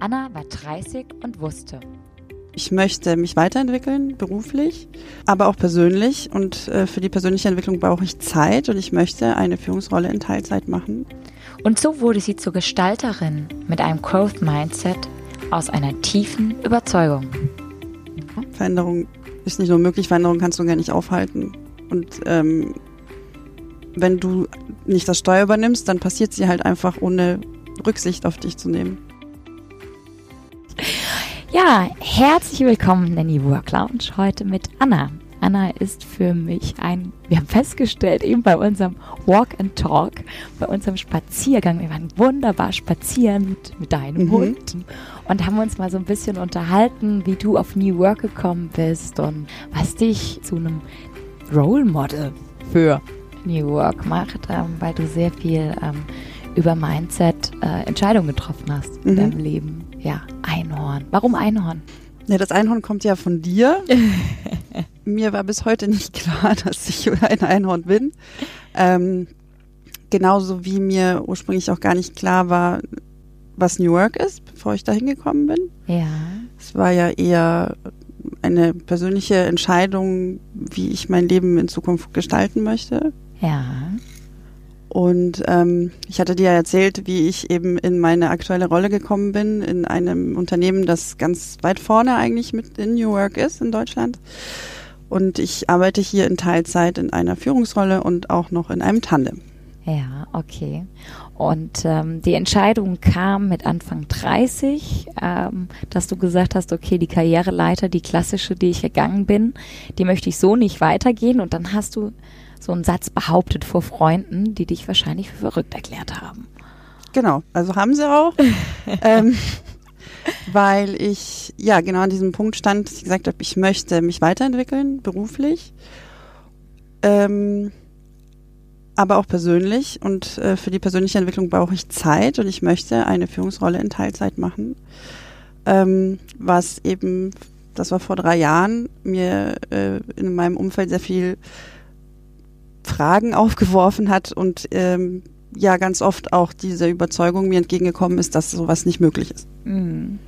Anna war 30 und wusste, ich möchte mich weiterentwickeln, beruflich, aber auch persönlich. Und äh, für die persönliche Entwicklung brauche ich Zeit und ich möchte eine Führungsrolle in Teilzeit machen. Und so wurde sie zur Gestalterin mit einem Growth Mindset aus einer tiefen Überzeugung. Veränderung ist nicht nur möglich, Veränderung kannst du gar nicht aufhalten. Und ähm, wenn du nicht das Steuer übernimmst, dann passiert sie halt einfach ohne Rücksicht auf dich zu nehmen. Ja, herzlich willkommen in der New Work Lounge heute mit Anna. Anna ist für mich ein, wir haben festgestellt, eben bei unserem Walk and Talk, bei unserem Spaziergang, wir waren wunderbar spazieren mit, mit deinem mhm. Hund und haben uns mal so ein bisschen unterhalten, wie du auf New Work gekommen bist und was dich zu einem Role Model für New Work macht, ähm, weil du sehr viel ähm, über Mindset äh, Entscheidungen getroffen hast mhm. in deinem Leben. Ja, Einhorn. Warum Einhorn? Ja, das Einhorn kommt ja von dir. Mir war bis heute nicht klar, dass ich ein Einhorn bin. Ähm, genauso wie mir ursprünglich auch gar nicht klar war, was New Work ist, bevor ich da hingekommen bin. Ja. Es war ja eher eine persönliche Entscheidung, wie ich mein Leben in Zukunft gestalten möchte. Ja. Und ähm, ich hatte dir ja erzählt, wie ich eben in meine aktuelle Rolle gekommen bin, in einem Unternehmen, das ganz weit vorne eigentlich mit in New Work ist in Deutschland. Und ich arbeite hier in Teilzeit in einer Führungsrolle und auch noch in einem Tandem. Ja, okay. Und ähm, die Entscheidung kam mit Anfang 30, ähm, dass du gesagt hast, okay, die Karriereleiter, die klassische, die ich gegangen bin, die möchte ich so nicht weitergehen. Und dann hast du so einen Satz behauptet vor Freunden, die dich wahrscheinlich für verrückt erklärt haben. Genau, also haben sie auch. ähm, weil ich ja genau an diesem Punkt stand, dass ich gesagt habe, ich möchte mich weiterentwickeln, beruflich, ähm, aber auch persönlich. Und äh, für die persönliche Entwicklung brauche ich Zeit und ich möchte eine Führungsrolle in Teilzeit machen, ähm, was eben, das war vor drei Jahren, mir äh, in meinem Umfeld sehr viel Fragen aufgeworfen hat und ähm, ja ganz oft auch diese Überzeugung mir entgegengekommen ist, dass sowas nicht möglich ist. Mhm.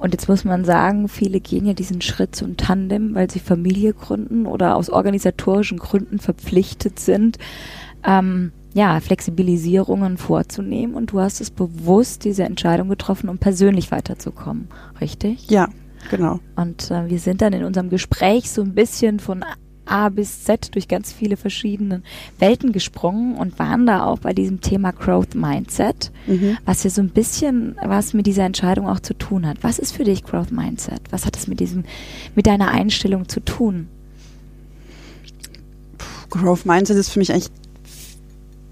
Und jetzt muss man sagen, viele gehen ja diesen Schritt zum Tandem, weil sie Familie gründen oder aus organisatorischen Gründen verpflichtet sind, ähm, ja, Flexibilisierungen vorzunehmen. Und du hast es bewusst diese Entscheidung getroffen, um persönlich weiterzukommen, richtig? Ja, genau. Und äh, wir sind dann in unserem Gespräch so ein bisschen von A bis Z durch ganz viele verschiedene Welten gesprungen und waren da auch bei diesem Thema Growth Mindset, mhm. was ja so ein bisschen was mit dieser Entscheidung auch zu tun hat. Was ist für dich Growth Mindset? Was hat es mit diesem, mit deiner Einstellung zu tun? Growth Mindset ist für mich eigentlich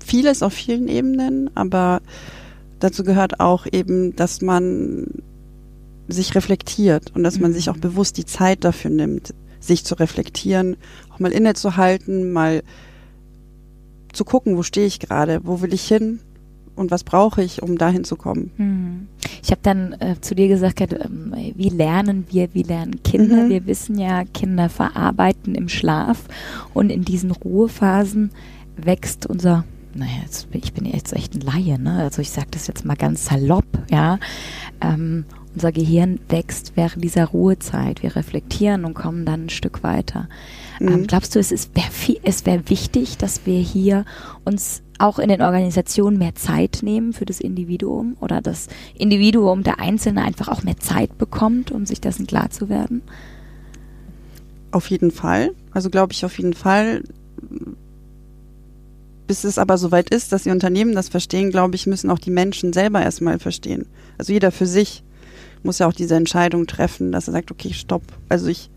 vieles auf vielen Ebenen, aber dazu gehört auch eben, dass man sich reflektiert und dass man sich auch mhm. bewusst die Zeit dafür nimmt, sich zu reflektieren, auch mal innezuhalten, mal zu gucken, wo stehe ich gerade, wo will ich hin und was brauche ich, um dahin zu kommen. Hm. Ich habe dann äh, zu dir gesagt, äh, wie lernen wir, wie lernen Kinder? Mhm. Wir wissen ja, Kinder verarbeiten im Schlaf und in diesen Ruhephasen wächst unser naja, jetzt, ich bin jetzt echt ein Laie, ne? Also ich sage das jetzt mal ganz salopp, ja. Ähm, unser Gehirn wächst während dieser Ruhezeit. Wir reflektieren und kommen dann ein Stück weiter. Ähm, mhm. Ähm, glaubst du, es wäre es wäre wichtig, dass wir hier uns auch in den Organisationen mehr Zeit nehmen für das Individuum oder das Individuum, der Einzelne einfach auch mehr Zeit bekommt, um sich dessen klar zu werden? Auf jeden Fall. Also glaube ich auf jeden Fall. Bis es aber soweit ist, dass die Unternehmen das verstehen, glaube ich, müssen auch die Menschen selber erstmal verstehen. Also jeder für sich muss ja auch diese Entscheidung treffen, dass er sagt, okay, stopp. Also ich,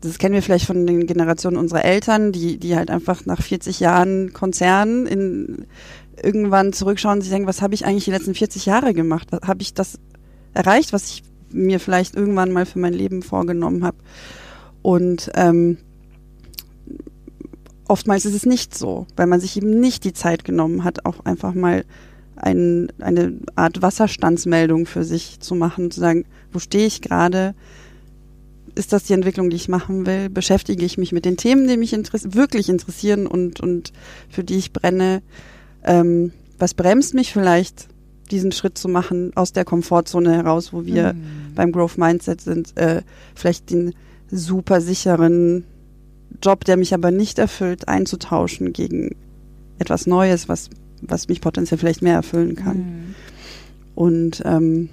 das kennen wir vielleicht von den Generationen unserer Eltern, die, die halt einfach nach 40 Jahren Konzern in, irgendwann zurückschauen und sich denken, was habe ich eigentlich die letzten 40 Jahre gemacht? Habe ich das erreicht, was ich mir vielleicht irgendwann mal für mein Leben vorgenommen habe? Und ähm, oftmals ist es nicht so, weil man sich eben nicht die Zeit genommen hat, auch einfach mal ein, eine Art Wasserstandsmeldung für sich zu machen, zu sagen, wo stehe ich gerade? Ist das die Entwicklung, die ich machen will? Beschäftige ich mich mit den Themen, die mich interess wirklich interessieren und, und für die ich brenne? Ähm, was bremst mich vielleicht diesen Schritt zu machen aus der Komfortzone heraus, wo wir Mhm. beim Growth Mindset sind, äh, vielleicht den super sicheren Job, der mich aber nicht erfüllt, einzutauschen gegen etwas Neues, was, was mich potenziell vielleicht mehr erfüllen kann. Mhm. Und ähm,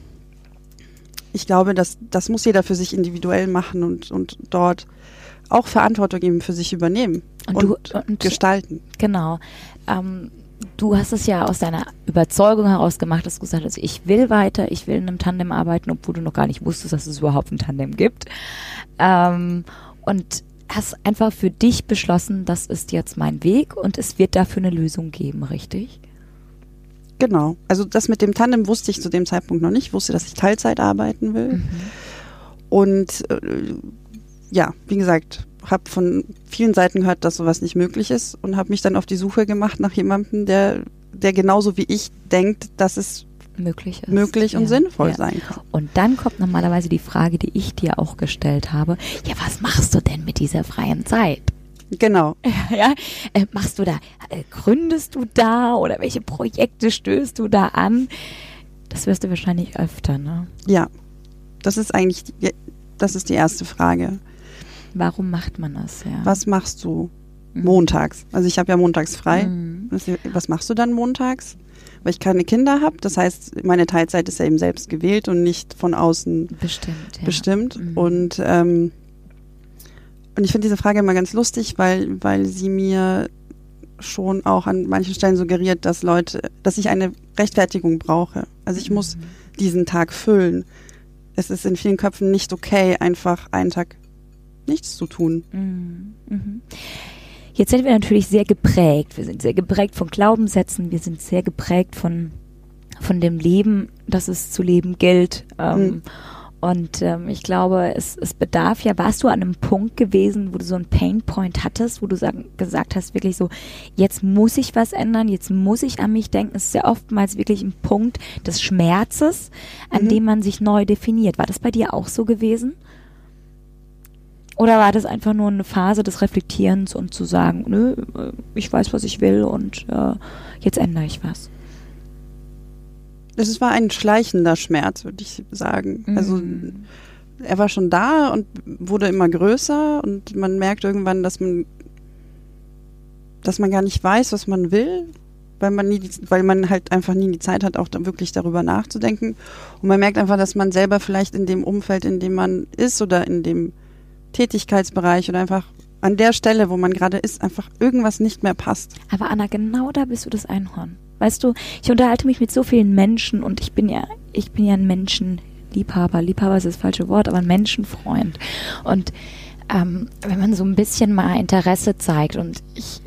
ich glaube, dass das muss jeder für sich individuell machen und, und dort auch Verantwortung eben für sich übernehmen Und und, du- und- gestalten. Genau. Ähm, du hast es ja aus deiner Überzeugung heraus gemacht, dass du gesagt hast, ich will weiter, ich will in einem Tandem arbeiten, obwohl du noch gar nicht wusstest, dass es überhaupt ein Tandem gibt. Ähm, und hast einfach für dich beschlossen, das ist jetzt mein Weg und es wird dafür eine Lösung geben, richtig? Genau. Also das mit dem Tandem wusste ich zu dem Zeitpunkt noch nicht. Ich wusste, dass ich Teilzeit arbeiten will. Mhm. Und äh, ja, wie gesagt, habe von vielen Seiten gehört, dass sowas nicht möglich ist und habe mich dann auf die Suche gemacht nach jemandem, der, der genauso wie ich denkt, dass es Möglich ist. möglich und Ja, sinnvoll ja. sein kann. Und dann kommt normalerweise die Frage, die ich dir auch gestellt habe. Ja, was machst du denn mit dieser freien Zeit? Genau. Ja, äh, machst du da, äh, gründest du da oder welche Projekte stößt du da an? Das wirst du wahrscheinlich öfter, ne? Ja. Das ist eigentlich, die, das ist die erste Frage. Warum macht man das, ja? Was machst du Mhm. montags? Also ich habe ja montags frei. Mhm. Was machst du dann montags? Weil ich keine Kinder habe. Das heißt, meine Teilzeit ist ja eben selbst gewählt und nicht von außen Bestimmt, ja. bestimmt. Mhm. Und, ähm, und ich finde diese Frage immer ganz lustig, weil, weil sie mir schon auch an manchen Stellen suggeriert, dass Leute, dass ich eine Rechtfertigung brauche. Also ich muss diesen Tag füllen. Es ist in vielen Köpfen nicht okay, einfach einen Tag nichts zu tun. Mhm. Jetzt sind wir natürlich sehr geprägt. Wir sind sehr geprägt von Glaubenssätzen. Wir sind sehr geprägt von, von dem Leben, das es zu leben gilt. Ähm, Mhm. Und ähm, ich glaube, es, es bedarf ja, warst du an einem Punkt gewesen, wo du so einen Painpoint hattest, wo du sagen, gesagt hast, wirklich so, jetzt muss ich was ändern, jetzt muss ich an mich denken. Es ist ja oftmals wirklich ein Punkt des Schmerzes, an Mhm. dem man sich neu definiert. War das bei dir auch so gewesen? Oder war das einfach nur eine Phase des Reflektierens und zu sagen, nö, äh, ich weiß, was ich will und äh, jetzt ändere ich was? Es war ein schleichender Schmerz, würde ich sagen. Also Mhm. er war schon da und wurde immer größer und man merkt irgendwann, dass man, dass man gar nicht weiß, was man will, weil man nie, die, weil man halt einfach nie die Zeit hat, auch da wirklich darüber nachzudenken. Und man merkt einfach, dass man selber vielleicht in dem Umfeld, in dem man ist oder in dem Tätigkeitsbereich oder einfach an der Stelle, wo man gerade ist, einfach irgendwas nicht mehr passt. Aber Anna, genau da bist du das Einhorn. Weißt du, ich unterhalte mich mit so vielen Menschen und ich bin ja, ich bin ja ein Menschenliebhaber. Liebhaber ist das falsche Wort, aber ein Menschenfreund. Und ähm, wenn man so ein bisschen mal Interesse zeigt und ich,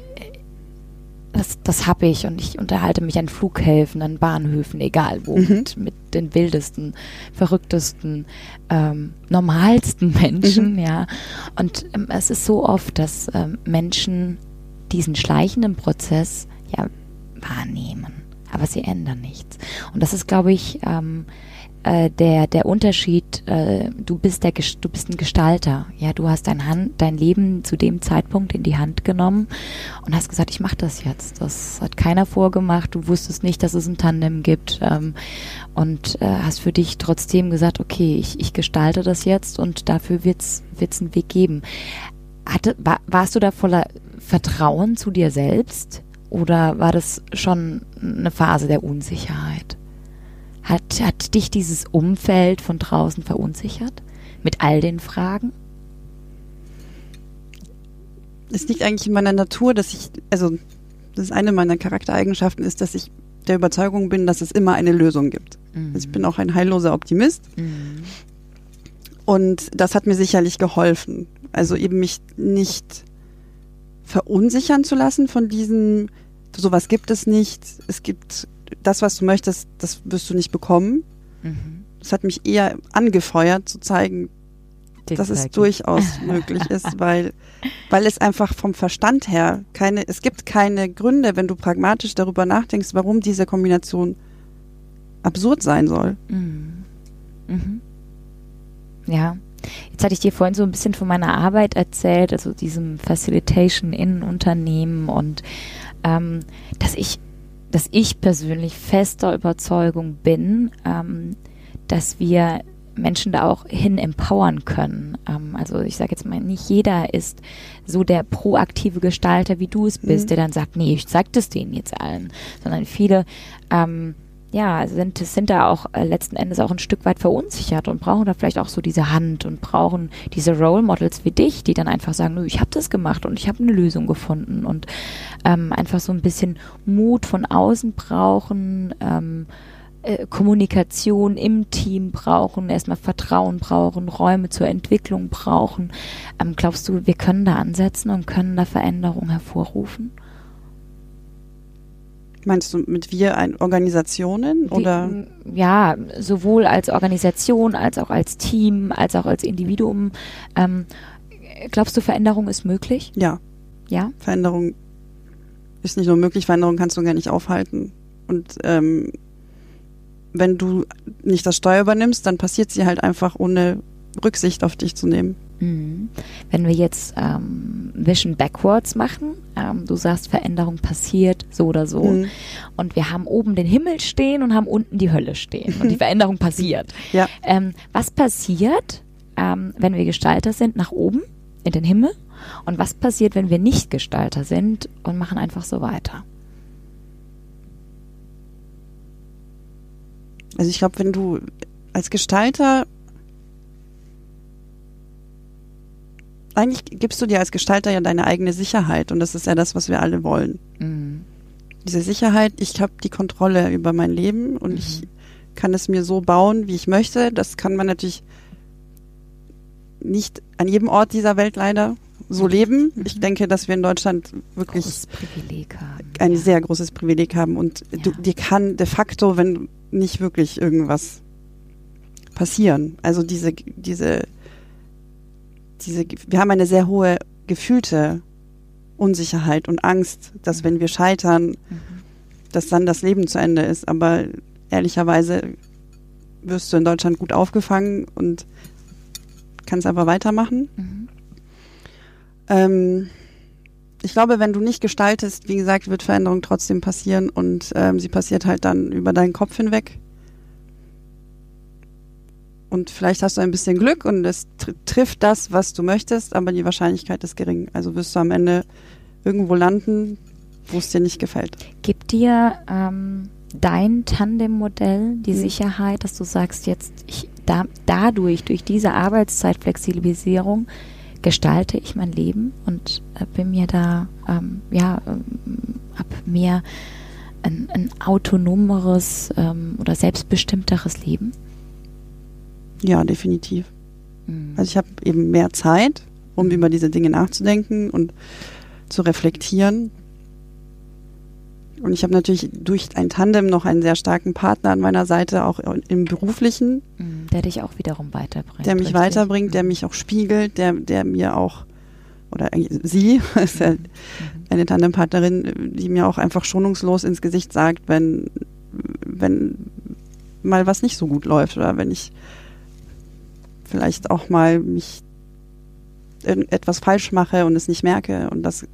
das, das habe ich und ich unterhalte mich an Flughäfen, an Bahnhöfen, egal wo, Mhm. mit, mit den wildesten, verrücktesten, ähm, normalsten Menschen, Mhm. ja. Und ähm, es ist so oft, dass ähm, Menschen diesen schleichenden Prozess ja wahrnehmen, aber sie ändern nichts. Und das ist, glaube ich, ähm, äh, der der Unterschied. Äh, du bist der du bist ein Gestalter. Ja, du hast dein Hand dein Leben zu dem Zeitpunkt in die Hand genommen und hast gesagt, ich mache das jetzt. Das hat keiner vorgemacht. Du wusstest nicht, dass es ein Tandem gibt ähm, und äh, hast für dich trotzdem gesagt, okay, ich, ich gestalte das jetzt und dafür wird's wird's einen Weg geben. Hatte, war, warst du da voller Vertrauen zu dir selbst oder war das schon eine Phase der Unsicherheit? Hat, hat dich dieses Umfeld von draußen verunsichert? Mit all den Fragen? Es liegt eigentlich in meiner Natur, dass ich, also das ist eine meiner Charaktereigenschaften ist, dass ich der Überzeugung bin, dass es immer eine Lösung gibt. Also ich bin auch ein heilloser Optimist Mhm. und das hat mir sicherlich geholfen. Also eben mich nicht verunsichern zu lassen von diesem, sowas gibt es nicht, es gibt das, was du möchtest, das wirst du nicht bekommen. Mhm. Das hat mich eher angefeuert zu zeigen, dass es durchaus möglich ist, weil, weil es einfach vom Verstand her keine, es gibt keine Gründe, wenn du pragmatisch darüber nachdenkst, warum diese Kombination absurd sein soll. Mhm. Mhm. Ja. Jetzt hatte ich dir vorhin so ein bisschen von meiner Arbeit erzählt, also diesem Facilitation in Unternehmen und ähm, dass ich dass ich persönlich fester Überzeugung bin, ähm, dass wir Menschen da auch hin empowern können. Ähm, also ich sage jetzt mal, nicht jeder ist so der proaktive Gestalter, wie du es bist, mhm. der dann sagt, nee, ich zeig das denen jetzt allen, sondern viele ähm, ja, sind, sind da auch äh, letzten Endes auch ein Stück weit verunsichert und brauchen da vielleicht auch so diese Hand und brauchen diese Role Models wie dich, die dann einfach sagen, ich habe das gemacht und ich habe eine Lösung gefunden und ähm, einfach so ein bisschen Mut von außen brauchen, ähm, äh, Kommunikation im Team brauchen, erstmal Vertrauen brauchen, Räume zur Entwicklung brauchen. Ähm, glaubst du, wir können da ansetzen und können da Veränderungen hervorrufen? Meinst du mit wir ein Organisationen oder? Die, ja, sowohl als Organisation als auch als Team, als auch als Individuum. Ähm, glaubst du, Veränderung ist möglich? Ja. Ja. Veränderung ist nicht nur möglich, Veränderung kannst du gar nicht aufhalten. Und ähm, wenn du nicht das Steuer übernimmst, dann passiert sie halt einfach ohne Rücksicht auf dich zu nehmen. Mhm. Wenn wir jetzt ähm, Vision Backwards machen, ähm, du sagst, Veränderung passiert so oder so. Mhm. Und wir haben oben den Himmel stehen und haben unten die Hölle stehen. Und die Veränderung passiert. Ja. Ähm, was passiert, ähm, wenn wir Gestalter sind, nach oben in den Himmel? Und was passiert, wenn wir nicht Gestalter sind und machen einfach so weiter? Also ich glaube, wenn du als Gestalter eigentlich gibst du dir als Gestalter ja deine eigene Sicherheit und das ist ja das, was wir alle wollen. Mhm. Diese Sicherheit, ich habe die Kontrolle über mein Leben und mhm. ich kann es mir so bauen, wie ich möchte. Das kann man natürlich nicht an jedem Ort dieser Welt leider so mhm. leben. Ich mhm. denke, dass wir in Deutschland wirklich ein ja. sehr großes Privileg haben und ja. du, dir kann de facto, wenn nicht wirklich irgendwas passieren. Also diese, diese diese, wir haben eine sehr hohe gefühlte Unsicherheit und Angst, dass wenn wir scheitern, mhm. dass dann das Leben zu Ende ist. Aber ehrlicherweise wirst du in Deutschland gut aufgefangen und kannst einfach weitermachen. Mhm. Ähm, ich glaube, wenn du nicht gestaltest, wie gesagt, wird Veränderung trotzdem passieren und ähm, sie passiert halt dann über deinen Kopf hinweg und vielleicht hast du ein bisschen Glück und es tr trifft das, was du möchtest, aber die Wahrscheinlichkeit ist gering. Also wirst du am Ende irgendwo landen, wo es dir nicht gefällt. Gibt dir ähm, dein Tandem-Modell die hm. Sicherheit, dass du sagst, jetzt ich, da, dadurch, durch diese Arbeitszeitflexibilisierung, gestalte ich mein Leben und äh, bin mir da, ähm, ja, ähm, hab mehr ein, ein autonomeres ähm, oder selbstbestimmteres Leben? Ja, definitiv. Mhm. Also ich habe eben mehr Zeit, um über diese Dinge nachzudenken und zu reflektieren. Und ich habe natürlich durch ein Tandem noch einen sehr starken Partner an meiner Seite, auch im beruflichen. Mhm, der dich auch wiederum weiterbringt. Der mich richtig? weiterbringt, der mhm. mich auch spiegelt, der, der mir auch, oder sie ist ja mhm. eine Tandempartnerin, die mir auch einfach schonungslos ins Gesicht sagt, wenn, wenn mal was nicht so gut läuft oder wenn ich vielleicht auch mal mich etwas falsch mache und es nicht merke. Und das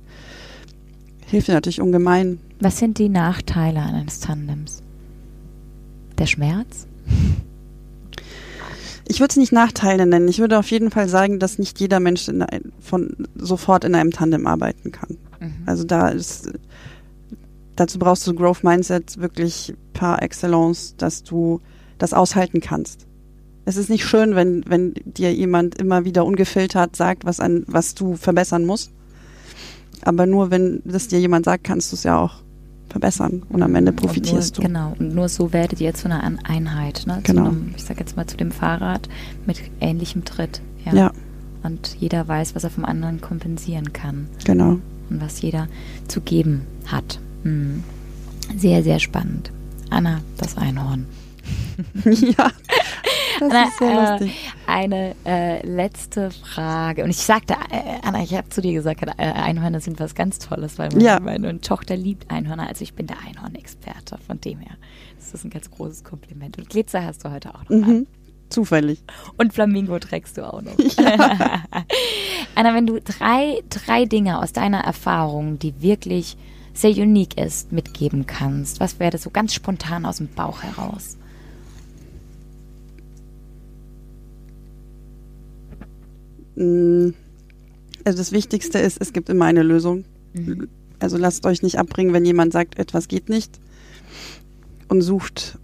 hilft mir natürlich ungemein. Was sind die Nachteile eines Tandems? Der Schmerz? Ich würde es nicht Nachteile nennen. Ich würde auf jeden Fall sagen, dass nicht jeder Mensch ein, von sofort in einem Tandem arbeiten kann. Mhm. Also da ist dazu brauchst du Growth Mindset wirklich par excellence, dass du das aushalten kannst. Es ist nicht schön, wenn, wenn dir jemand immer wieder ungefiltert sagt, was, an, was du verbessern musst. Aber nur wenn das dir jemand sagt, kannst du es ja auch verbessern und am Ende profitierst nur, du. Genau, und nur so werdet ihr zu einer Einheit. Ne? Genau. Einem, ich sag jetzt mal zu dem Fahrrad mit ähnlichem Tritt. Ja. ja. Und jeder weiß, was er vom anderen kompensieren kann. Genau. Und was jeder zu geben hat. Hm. Sehr, sehr spannend. Anna, das Einhorn. ja, das ist sehr lustig. Äh, eine äh, letzte Frage. Und ich sagte, äh, Anna, ich habe zu dir gesagt, äh, Einhörner sind was ganz Tolles, weil meine, ja. meine Tochter liebt Einhörner. Also ich bin der Einhorn-Experte. Von dem her. Das ist ein ganz großes Kompliment. Und Glitzer hast du heute auch noch mhm. an. Zufällig. Und Flamingo trägst du auch noch. Ja. Anna, wenn du drei, drei Dinge aus deiner Erfahrung, die wirklich sehr unique ist, mitgeben kannst? Was wäre das so ganz spontan aus dem Bauch heraus? Mm, also das Wichtigste ist, es gibt immer eine Lösung. Mhm. Also lasst euch nicht abbringen, wenn jemand sagt, etwas geht nicht und sucht,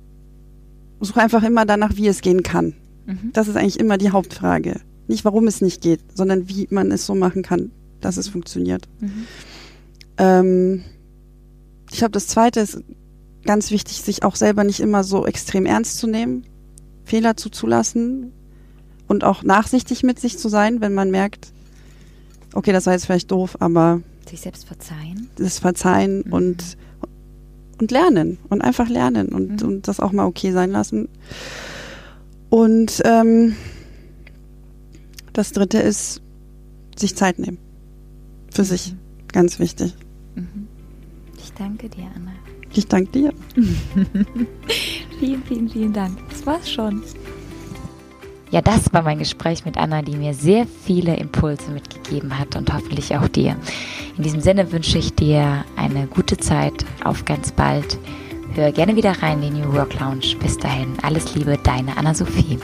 sucht einfach immer danach, wie es gehen kann. Mhm. Das ist eigentlich immer die Hauptfrage. Nicht, warum es nicht geht, sondern wie man es so machen kann, dass es funktioniert. Mhm. Ähm, ich glaube, das Zweite ist ganz wichtig, sich auch selber nicht immer so extrem ernst zu nehmen, Fehler zuzulassen und auch nachsichtig mit sich zu sein, wenn man merkt, okay, das war jetzt vielleicht doof, aber sich selbst verzeihen. Das Verzeihen mhm. und und lernen und einfach lernen und, mhm. und das auch mal okay sein lassen. Und ähm, das Dritte ist sich Zeit nehmen für mhm. sich, ganz wichtig. Mhm. Ich danke dir, Anna. Ich danke dir. vielen, vielen, vielen Dank. Das war's schon. Ja, das war mein Gespräch mit Anna, die mir sehr viele Impulse mitgegeben hat und hoffentlich auch dir. In diesem Sinne wünsche ich dir eine gute Zeit. Auf ganz bald. Hör gerne wieder rein in die New Work Lounge. Bis dahin, alles Liebe, deine Anna-Sophie.